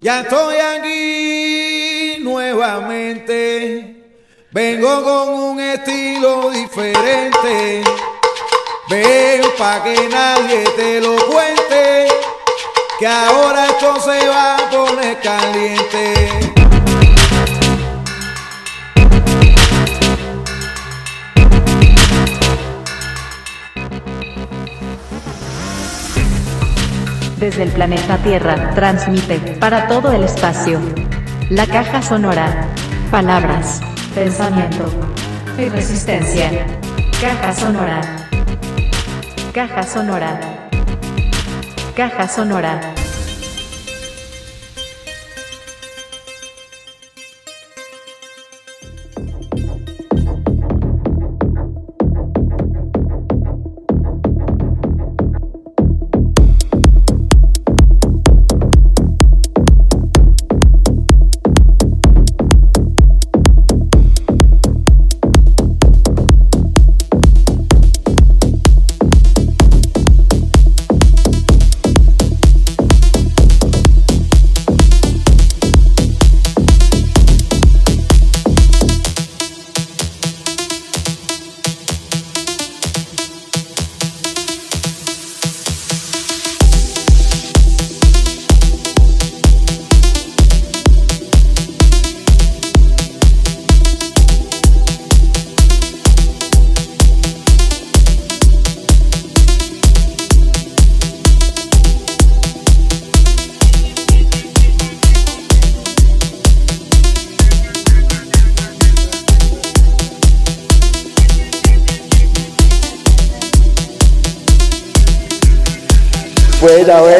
Ya estoy aquí nuevamente. Vengo con un estilo diferente. Ven pa' que nadie te lo cuente. Que ahora esto se va a poner caliente. Desde el planeta Tierra, transmite para todo el espacio. La caja sonora. Palabras, pensamiento y resistencia. Caja sonora. Caja sonora. Caja sonora.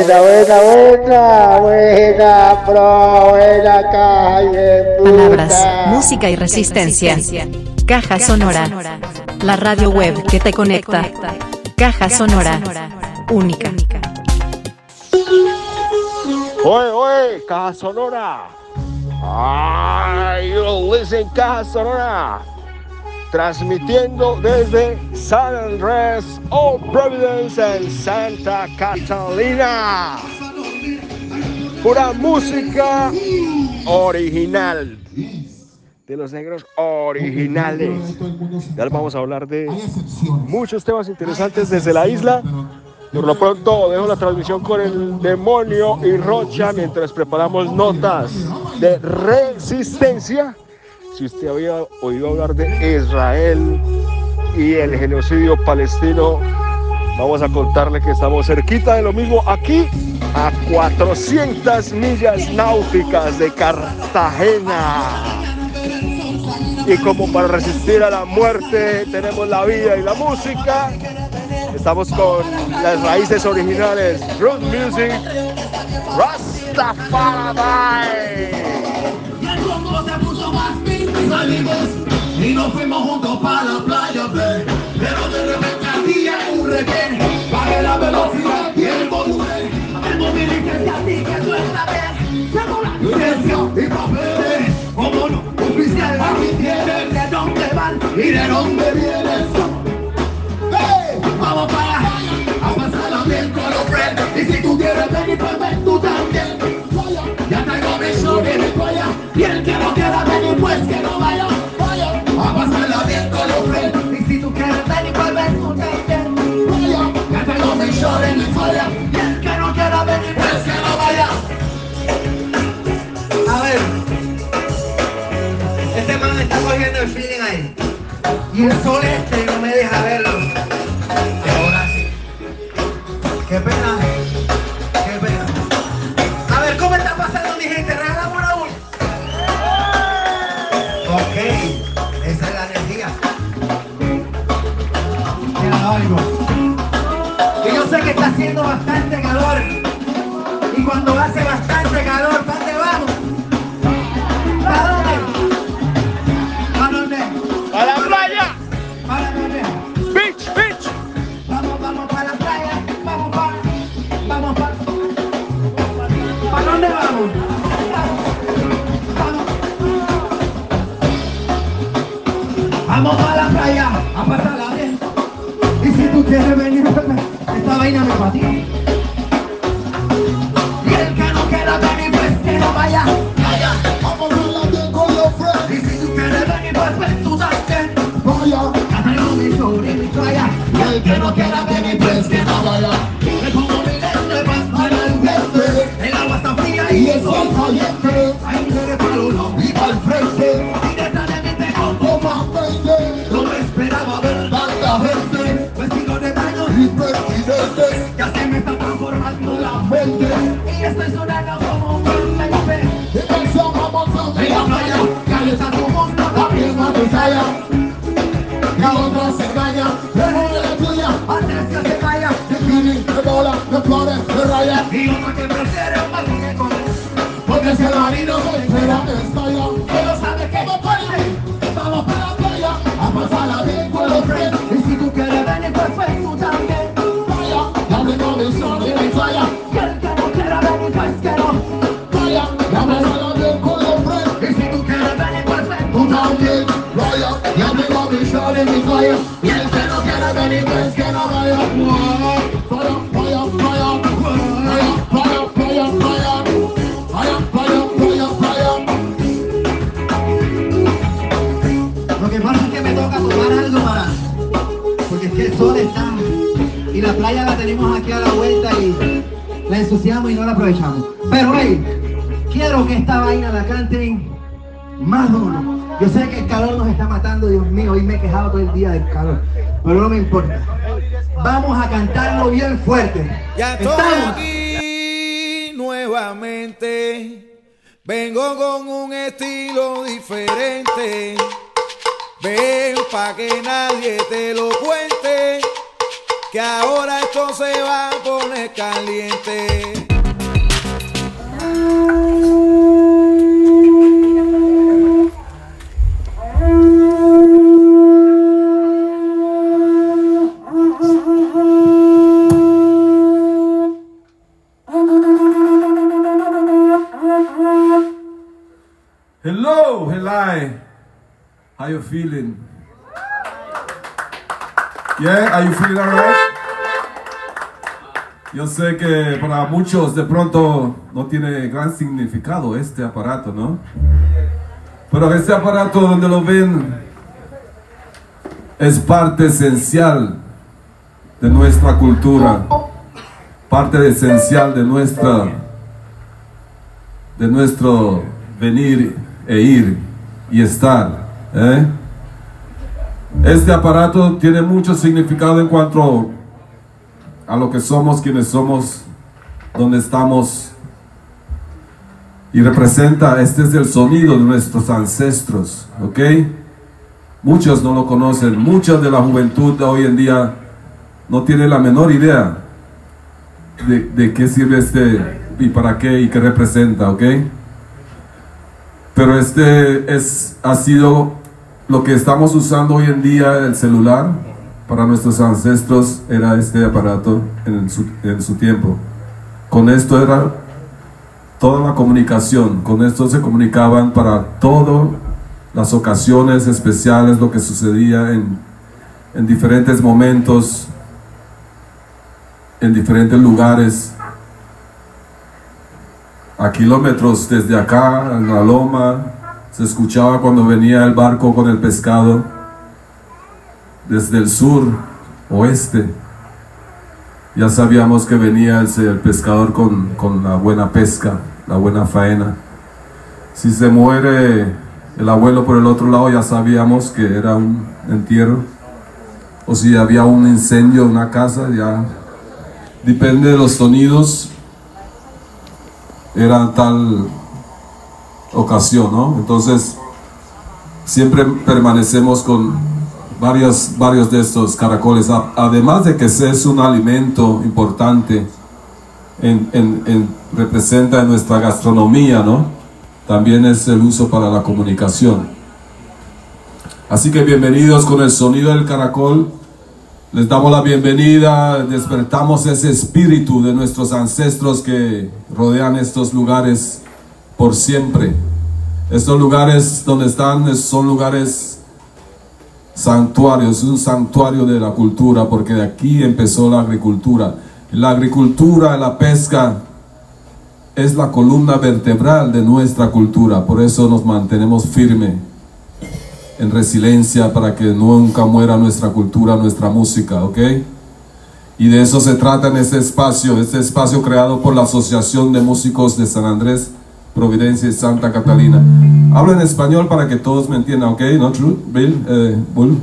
Buena, buena, buena, buena, pro, buena calle. puta. Palabras, música y resistencia. Caja sonora. La radio web que te conecta. Caja sonora. Única. Oye, oye, Caja Sonora. Ay, yo listen, Caja Sonora. Transmitiendo desde San Andrés, Old Providence en Santa Catalina. Pura música original. De los negros originales. Ya les vamos a hablar de muchos temas interesantes desde la isla. Por lo pronto dejo la transmisión con el demonio y Rocha mientras preparamos notas de resistencia. Si usted había oído hablar de Israel y el genocidio palestino, vamos a contarle que estamos cerquita de lo mismo aquí, a 400 millas náuticas de Cartagena. Y como para resistir a la muerte tenemos la vida y la música, estamos con las raíces originales, root music, Rastafari. Salimos Y nos fuimos juntos para la playa, ve. Pero de repente había un requén Pagué la velocidad y el volumen El móvil dice que a ti que tú esta vez Tengo la licencia y papeles. Como no, oficial aquí tienes De dónde van y de dónde vienes ¡Hey! Vamos para a pasarla bien con los friends. Y si tú quieres venir, pues ven tú también Y el que no quiera venir pues que no vaya. A ver. Este man está cogiendo el feeling ahí. Y el sol este no me deja verlo. Ahora sí. Qué pena. Qué pena. A ver, ¿cómo está pasando mi gente? Regálame una. Ok, esa es la energía. Mira algo. Sé que está haciendo bastante calor. Y cuando hace bastante calor, ¿para dónde vamos? ¿Para dónde? ¿Para dónde? ¡A la playa! ¿Para dónde? ¡Beach, beach! Vamos, vamos para la playa. Vamos para. Vamos para. ¿Para dónde vamos? Vamos. Vamos para la playa a pasarla bien. Y si tú quieres venir, esta vaina me patía. Y el que no quiera venir, pues que no vaya. Vaya, vamos a la que con los friends. Y si tú quieres venir, pues, pues tú también. Vaya, cátalo mi sobre mi playa. El que no quiera venir, pues que no vaya. Me pongo mi lente más para el verde. El agua está fría y, y el sol caliente. Hay un de palo, no, y para el frente. Directamente con más 20. No esperaba ver tanta gente. De flores, de raya. Y que prefiere un porque si el marino se espera estalla Pero sabe que me puede Vamos para la playa A pasarla bien con los friends Y si tú quieres venir pues tú también. Vaya, ya tengo mi son y mi playa el que no quiera venir pues que no. Vaya, ya pasarla bien con los friends Y si tú quieres venir pues tú también. Vaya, ya tengo mi son y mi playa playa la tenemos aquí a la vuelta y la ensuciamos y no la aprovechamos. Pero hey, quiero que esta vaina la canten más duro. Yo sé que el calor nos está matando, Dios mío, hoy me he quejado todo el día del calor. Pero no me importa. Vamos a cantarlo bien fuerte. Ya estoy Estamos. aquí nuevamente. Vengo con un estilo diferente. Ven pa' que nadie te lo cuente. Que ahora esto se va a poner caliente. Hello, Helai. How you feeling? Yeah, are you feeling alright? Yo sé que para muchos de pronto no tiene gran significado este aparato, ¿no? Pero este aparato donde lo ven es parte esencial de nuestra cultura, parte esencial de nuestra de nuestro venir e ir y estar. ¿eh? Este aparato tiene mucho significado en cuanto a lo que somos, quienes somos, donde estamos. Y representa, este es el sonido de nuestros ancestros, ¿ok? Muchos no lo conocen, mucha de la juventud de hoy en día no tiene la menor idea de, de qué sirve este y para qué y qué representa, ¿ok? Pero este es, ha sido lo que estamos usando hoy en día, el celular, para nuestros ancestros era este aparato en su, tiempo. Con esto era toda la comunicación, con esto se comunicaban para todas las ocasiones especiales, lo que sucedía en, en diferentes momentos, en diferentes lugares a kilómetros desde acá, en la loma, se escuchaba cuando venía el barco con el pescado, desde el sur, oeste. Ya sabíamos que venía el, pescador con, con la buena pesca, la buena faena. Si se muere el abuelo por el otro lado, ya sabíamos que era un entierro. O si había un incendio en una casa, ya depende de los sonidos, era tal ocasión, ¿no? Entonces, siempre permanecemos con varios, varios de estos caracoles, además de que es un alimento importante, en, en- en- representa en nuestra gastronomía, ¿no? También es el uso para la comunicación. Así que bienvenidos con el sonido del caracol. Les damos la bienvenida, despertamos ese espíritu de nuestros ancestros que rodean estos lugares por siempre. Estos lugares donde están es- son lugares santuarios, un santuario de la cultura, porque de aquí empezó la agricultura. La agricultura, la pesca, es la columna vertebral de nuestra cultura, por eso nos mantenemos firmes en resiliencia para que nunca muera nuestra cultura, nuestra música, ¿ok? Y de eso se trata en este espacio, este espacio creado por la Asociación de Músicos de San Andrés, Providencia y Santa Catalina. Hablo en español para que todos me entiendan, ¿ok? ¿No, true? Bill? Eh, Bull?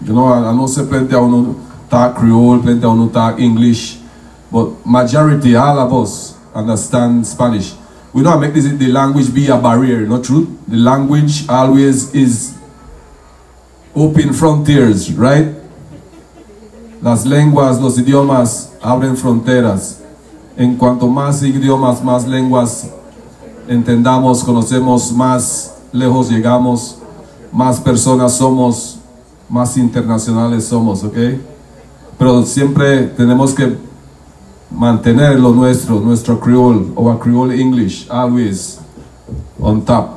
You know, I, I know plenty of Creole, plenty of talk English, but majority, all of us understand Spanish. We don't make this, the language be a barrier, not true? The language always is open frontiers, right? Las lenguas, los idiomas abren fronteras. En cuanto más idiomas, más lenguas entendamos, conocemos, más lejos llegamos, más personas somos, más internacionales somos, ¿ok? Pero siempre tenemos que mantener lo nuestro, nuestro creole o a creole English, always on top.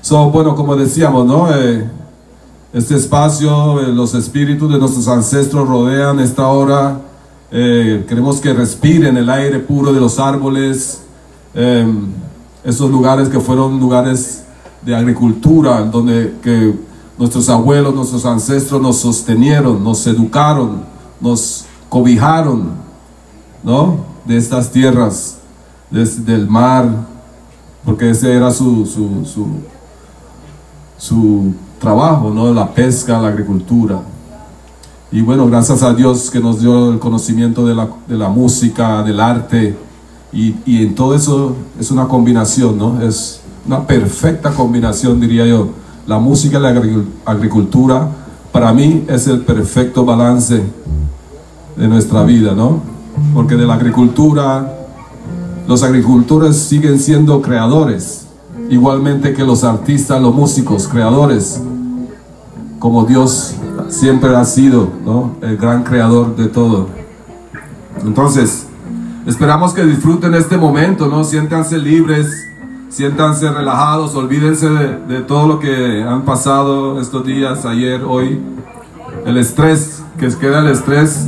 So, bueno, como decíamos, ¿no? Eh, este espacio, eh, los espíritus de nuestros ancestros rodean esta hora. Eh, queremos que respiren el aire puro de los árboles. Eh, esos lugares que fueron lugares de agricultura, donde que nuestros abuelos, nuestros ancestros nos sostenieron, nos educaron, nos cobijaron, ¿no? De estas tierras, des- del mar, porque ese era su, su, su, su trabajo, ¿no? La pesca, la agricultura. Y bueno, gracias a Dios que nos dio el conocimiento de la, de la música, del arte, y, y en todo eso es una combinación, ¿no? Es una perfecta combinación, diría yo. La música y la agri- agricultura, para mí, es el perfecto balance de nuestra vida, ¿no? Porque de la agricultura, los agricultores siguen siendo creadores, igualmente que los artistas, los músicos, creadores, como Dios siempre ha sido, ¿no? El gran creador de todo. Entonces, esperamos que disfruten este momento, ¿no? Siéntanse libres, siéntanse relajados, olvídense de, todo lo que han pasado estos días, ayer, hoy. El estrés, que queda el estrés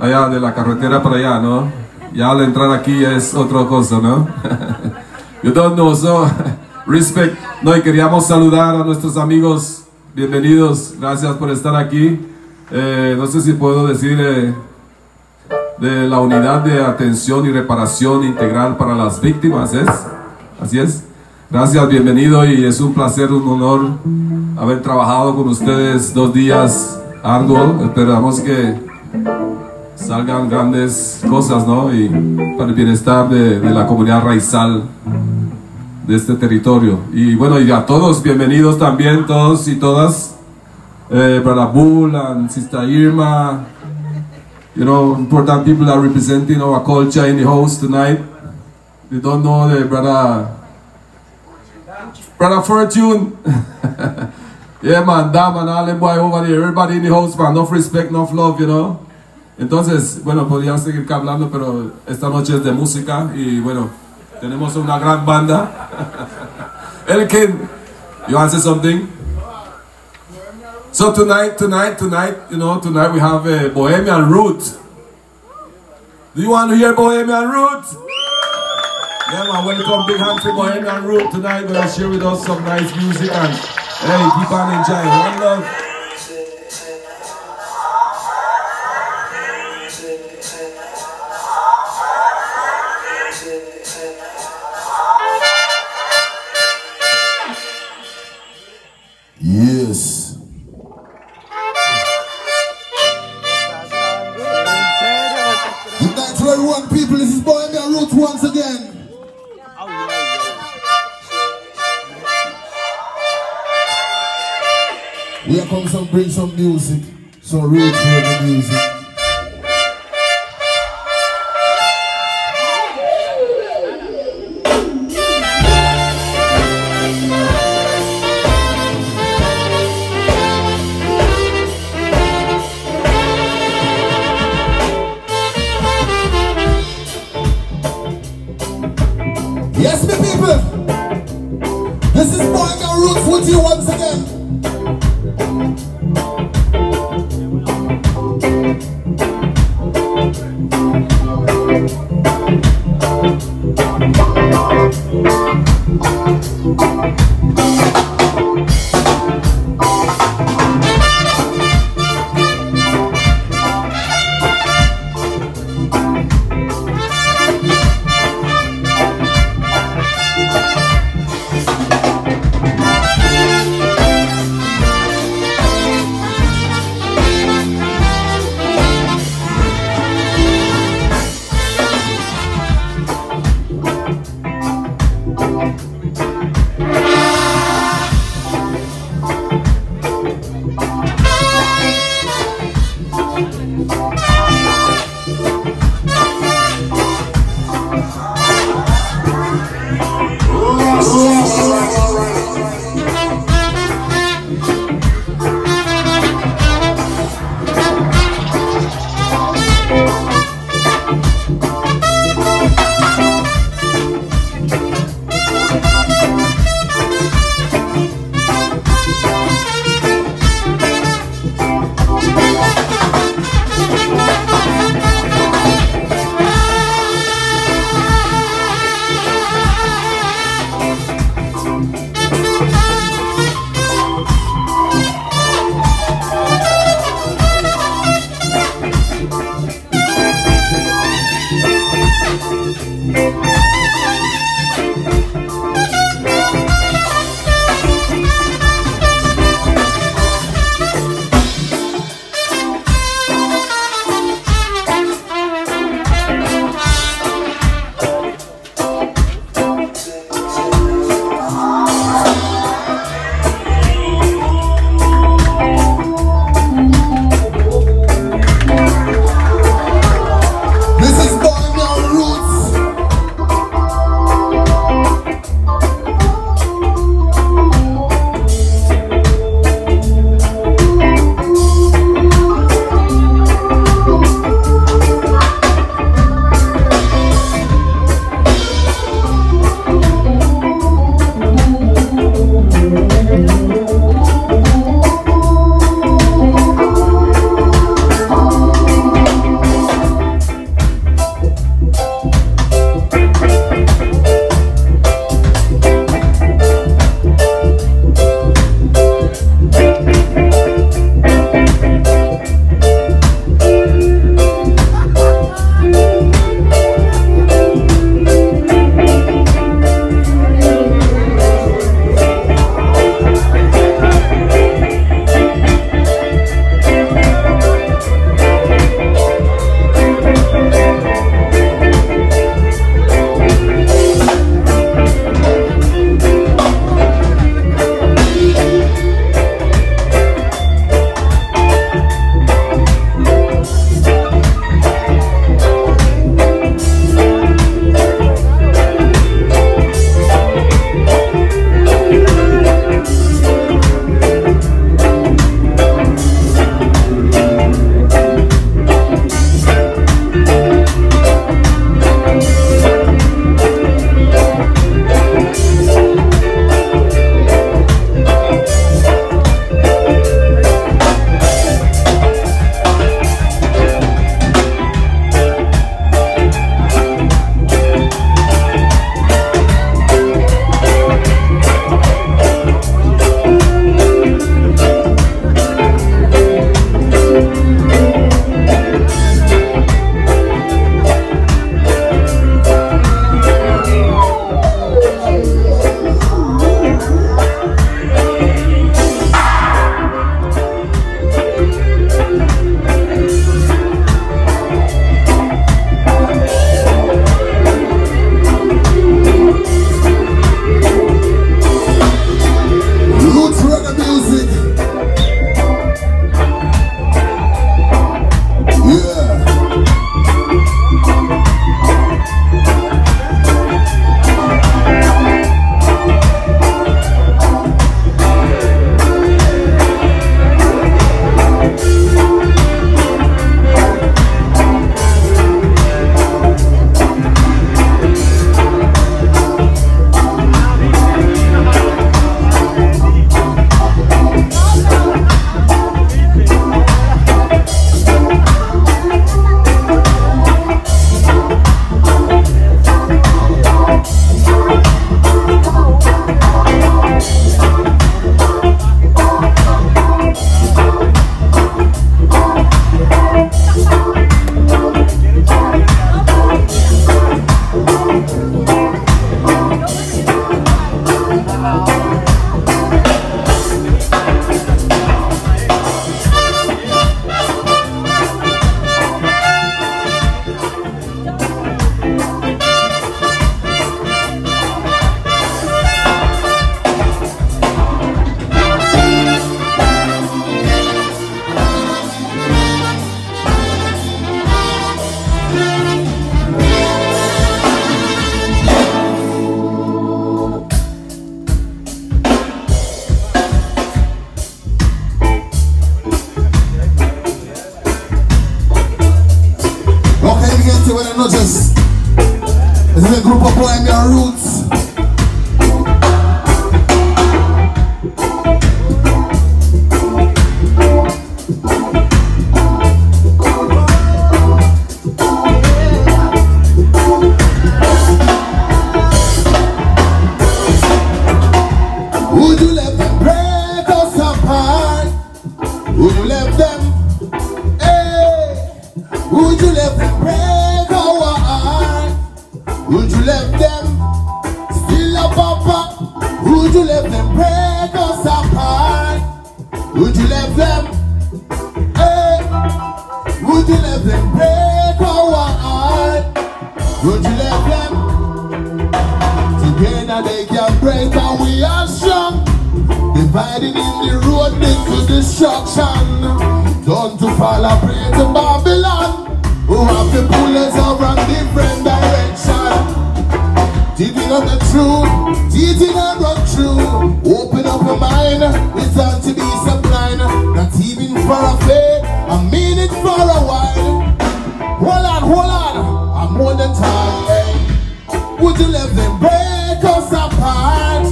allá de la carretera para allá, ¿no? Ya al entrar aquí es otra cosa, ¿no? Don't know, so respect. No, y queríamos saludar a nuestros amigos. Bienvenidos, gracias por estar aquí. Eh, no sé si puedo decir eh, de la unidad de atención y reparación integral para las víctimas, ¿es? Así es. Gracias, bienvenido y es un placer, un honor haber trabajado con ustedes dos días arduos. Esperamos que salgan grandes cosas, ¿no? Y para el bienestar de, de la comunidad raizal de este territorio. Y bueno, y a todos, bienvenidos también, todos y todas. Eh, Brother Bull Sister Irma, you know, important people are representing our culture in the house tonight. You don't know the brother, brother Fortune. yeah, man, damn, and all boy over there, everybody in the house, man, enough respect, enough love, you know. Entonces, bueno, podrían seguir hablando, pero esta noche es de música y bueno, tenemos una gran banda. Elkin, you want to say something? So tonight, tonight, tonight, you know, tonight we have a Bohemian Root. Do you want to hear Bohemian Root? Yeah, man, welcome, big hand for Bohemian Root tonight. Gonna share with us some nice music and hey, keep on enjoying. One love. Yes. Good night to everyone, people. This is Bohemian Roots once again. We are come some bring some music, some reggae music. Would you let them break us apart? Would you let them? Hey, would you let them break our heart? Would you let them? Together they can break and we are strong. Dividing in the road into destruction. Done to fall a prey to Babylon. Who have the pullers over different direction. Giving up the truth, teaching and run through. Open up your mind, it's time to be sublime. Not even for a faith, I mean it for a while. Hold on, hold on, I'm more than tired. Would you let them break us apart?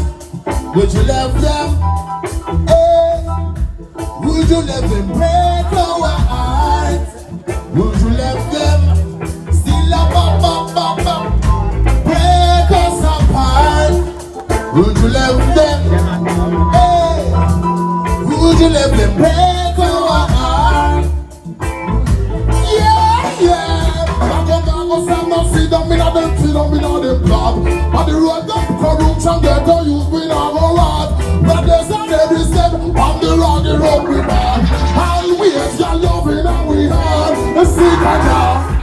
Would you let them? Hey. Would you let them break our Would you let them? Hey, would you let them break our heart? Yeah, yeah. Up, back up, some sit down, me not them, sit down, me not them blob. But the road them corruption get to use, not go rot. But there's on every step on the road, the road we bad. Always your loving and hard. The secret now.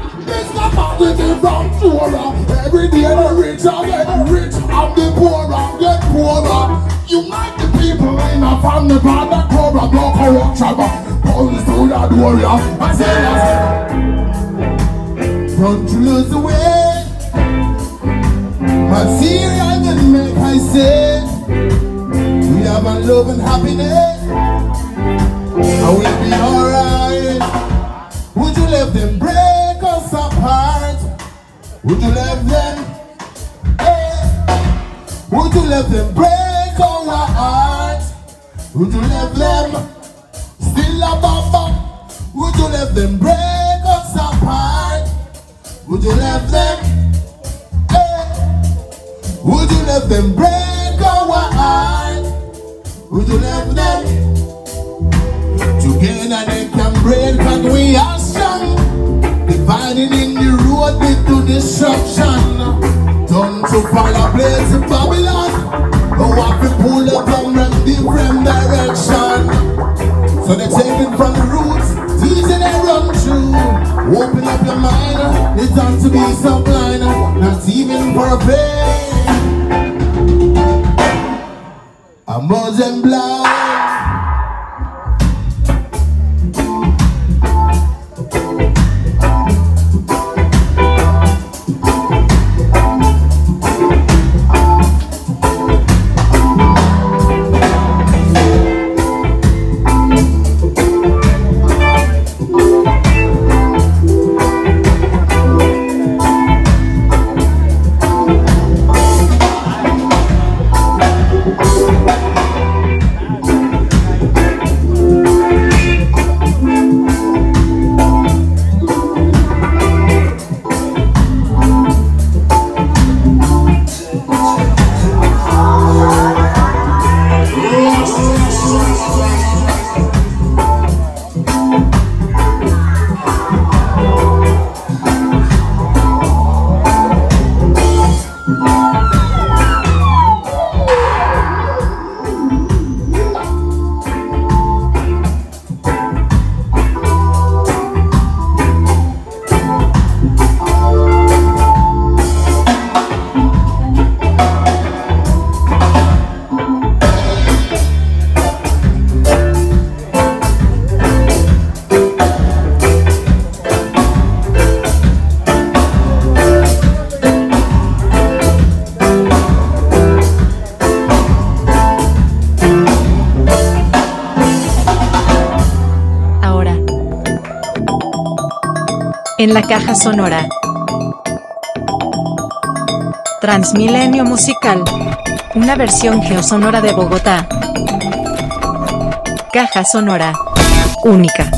It's not positive from Torah. Every day the rich are getting rich, and the poor are get poorer. Unite the people in a family, but the cobra, no corruption. Police to that warrior. I say that. You lose the way. Material can make I say. We have a love and happiness. I will be alright. Would you let them break us apart? Would you let them? Hey. Would you let them break our hearts? Would you let them still a bum bum? Would you let them break us apart? Would you let them? Hey. Would you let them break Fall a place in Babylon. Oh, I can pull up from different direction. So they're taking from the roots, teaching and run through. Open up your mind, it's time to be so blind, not even for a pain. I'm more than blind. En la caja sonora. Transmilenio musical. Una versión geosonora de Bogotá. Caja sonora. Única.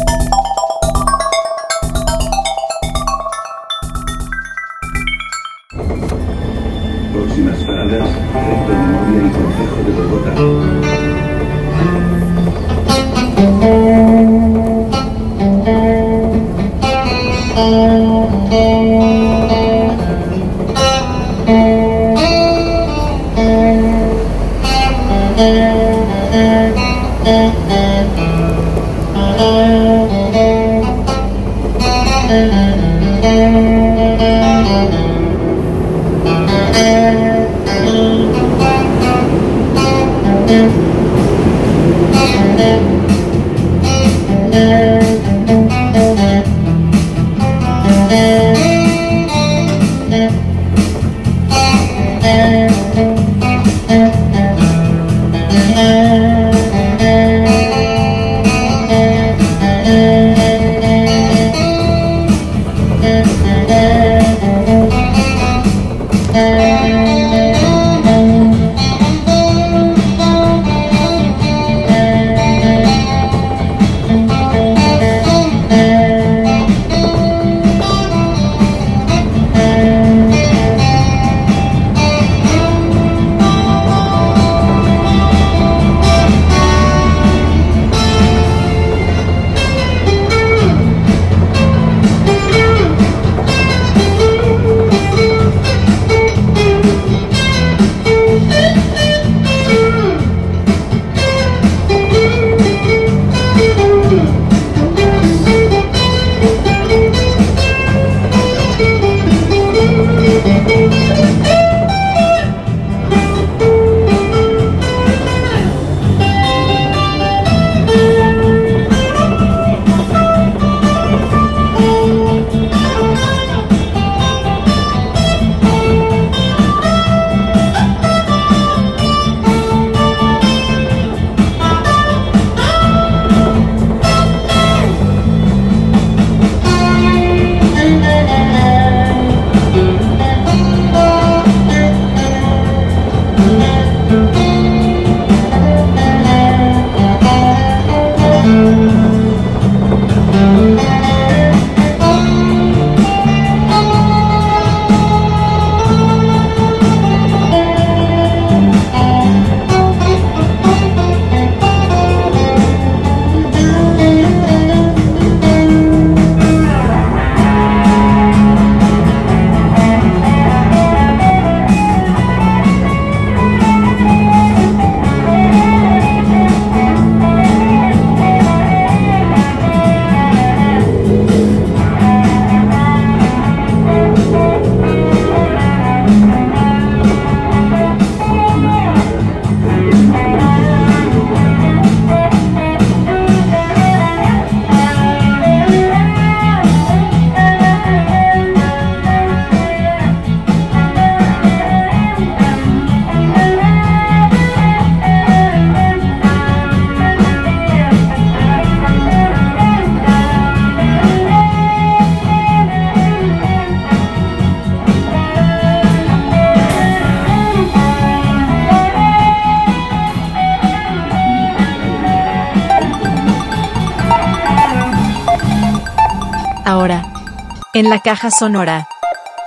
En la caja sonora.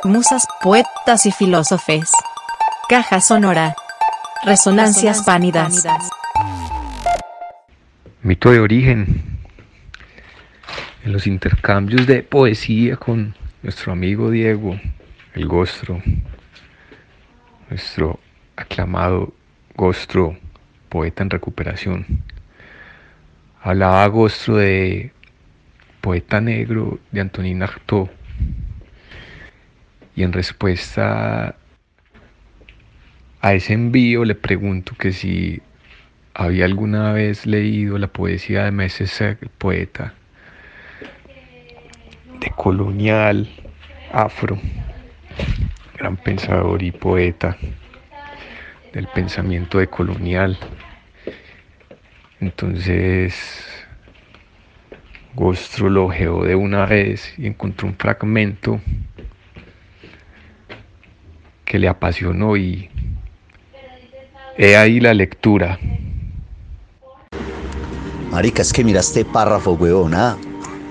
Musas, poetas y filósofes. Caja sonora. Resonancias pánidas. Mito de origen. En los intercambios de poesía con nuestro amigo Diego, el Gostro, nuestro aclamado Gostro, poeta en recuperación. Hablaba Gostro de Poeta Negro de Antonin Artaud. Y en respuesta a ese envío le pregunto que si había alguna vez leído la poesía de Messese, el poeta de colonial afro, gran pensador y poeta del pensamiento de colonial. Entonces Gostro lo geó de una vez y encontró un fragmento que le apasionó y he ahí la lectura. Marica, es que miraste este párrafo, weón, ¿ah?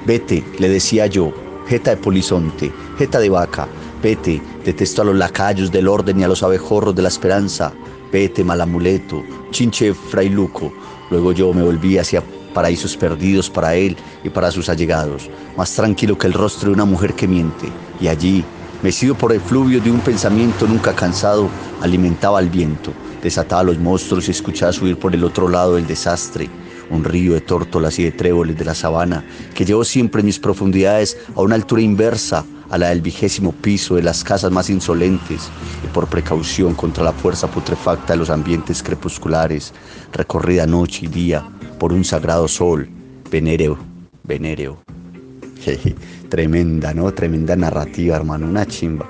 Vete, le decía yo, jeta de polizonte, jeta de vaca, vete, detesto a los lacayos del orden y a los abejorros de la esperanza, vete, mal amuleto, chinche frailuco. Luego yo me volví hacia paraísos perdidos para él y para sus allegados, más tranquilo que el rostro de una mujer que miente. Y allí, mecido por el fluvio de un pensamiento nunca cansado, alimentaba al viento, desataba a los monstruos y escuchaba subir por el otro lado el desastre, un río de tórtolas y de tréboles de la sabana que llevó siempre mis profundidades a una altura inversa a la del vigésimo piso de las casas más insolentes y por precaución contra la fuerza putrefacta de los ambientes crepusculares, recorrida noche y día por un sagrado sol, venéreo, venéreo. Tremenda, ¿no? Tremenda narrativa, hermano, una chimba.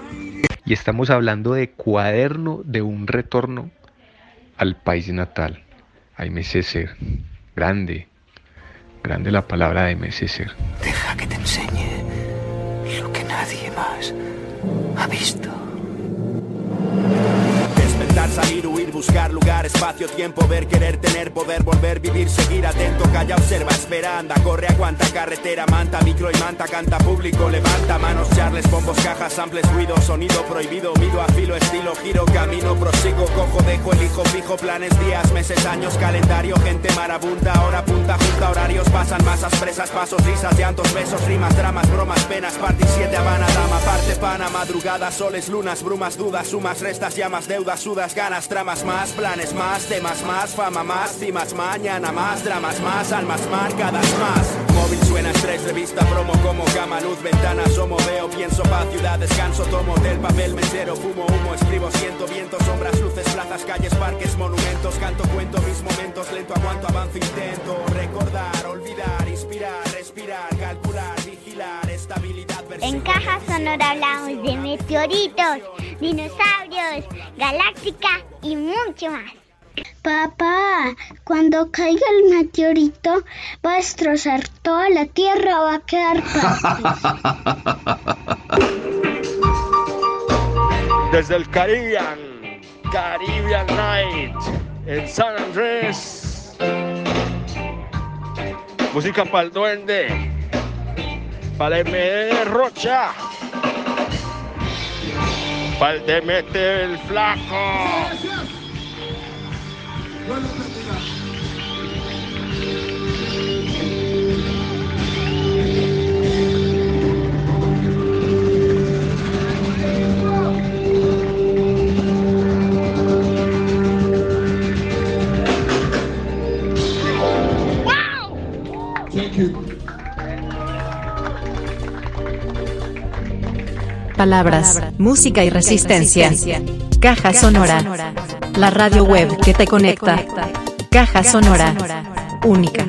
Y estamos hablando de cuaderno de un retorno al país natal, a M. César. Grande, grande la palabra de M. César. Deja que te enseñe lo que nadie más ha visto. Salir, huir, buscar lugar, espacio, tiempo, ver, querer, tener, poder, volver, vivir, seguir atento, calla, observa, espera, anda, corre, aguanta, carretera, manta, micro y manta, canta, público, levanta, manos, charles, bombos, cajas, samples, ruido, sonido, prohibido, mido, afilo, estilo, giro, camino, prosigo, cojo, dejo, elijo, fijo, planes, días, meses, años, calendario, gente marabunta, hora punta, junta, horarios, pasan masas, presas, pasos, risas, llantos, besos, rimas, dramas, bromas, penas, party 7, Habana, dama, parte, pana, madrugada, soles, lunas, brumas, dudas, sumas, restas, llamas, deudas, sudas, ganas, tramas, más, planes, más, temas, más, fama, más, cimas, mañana, más, dramas, más, almas marcadas, más. Móvil suena estrés, revista, promo, como cama, luz, ventana, asomo, veo, pienso, paz, ciudad, descanso, tomo del papel, mesero, fumo, humo, escribo, siento, viento, sombras, luces, plazas, calles, parques, monumentos, canto, cuento mis momentos, lento, aguanto, avanzo, intento, recordar, olvidar, inspirar, respirar, calcular, vigilar, estabilidad, En Caja Sonora hablamos de meteoritos, dinosaurios, galáctica y mucho más. Papá, cuando caiga el meteorito va a destrozar toda la Tierra, va a quedar Desde el Caribbean, Caribbean Night, en San Andrés. Música para el duende, para MD Rocha, para el Demete el Flaco. Palabras, música y resistencia. Caja Sonora. La radio web que te conecta. Caja Sonora. Única.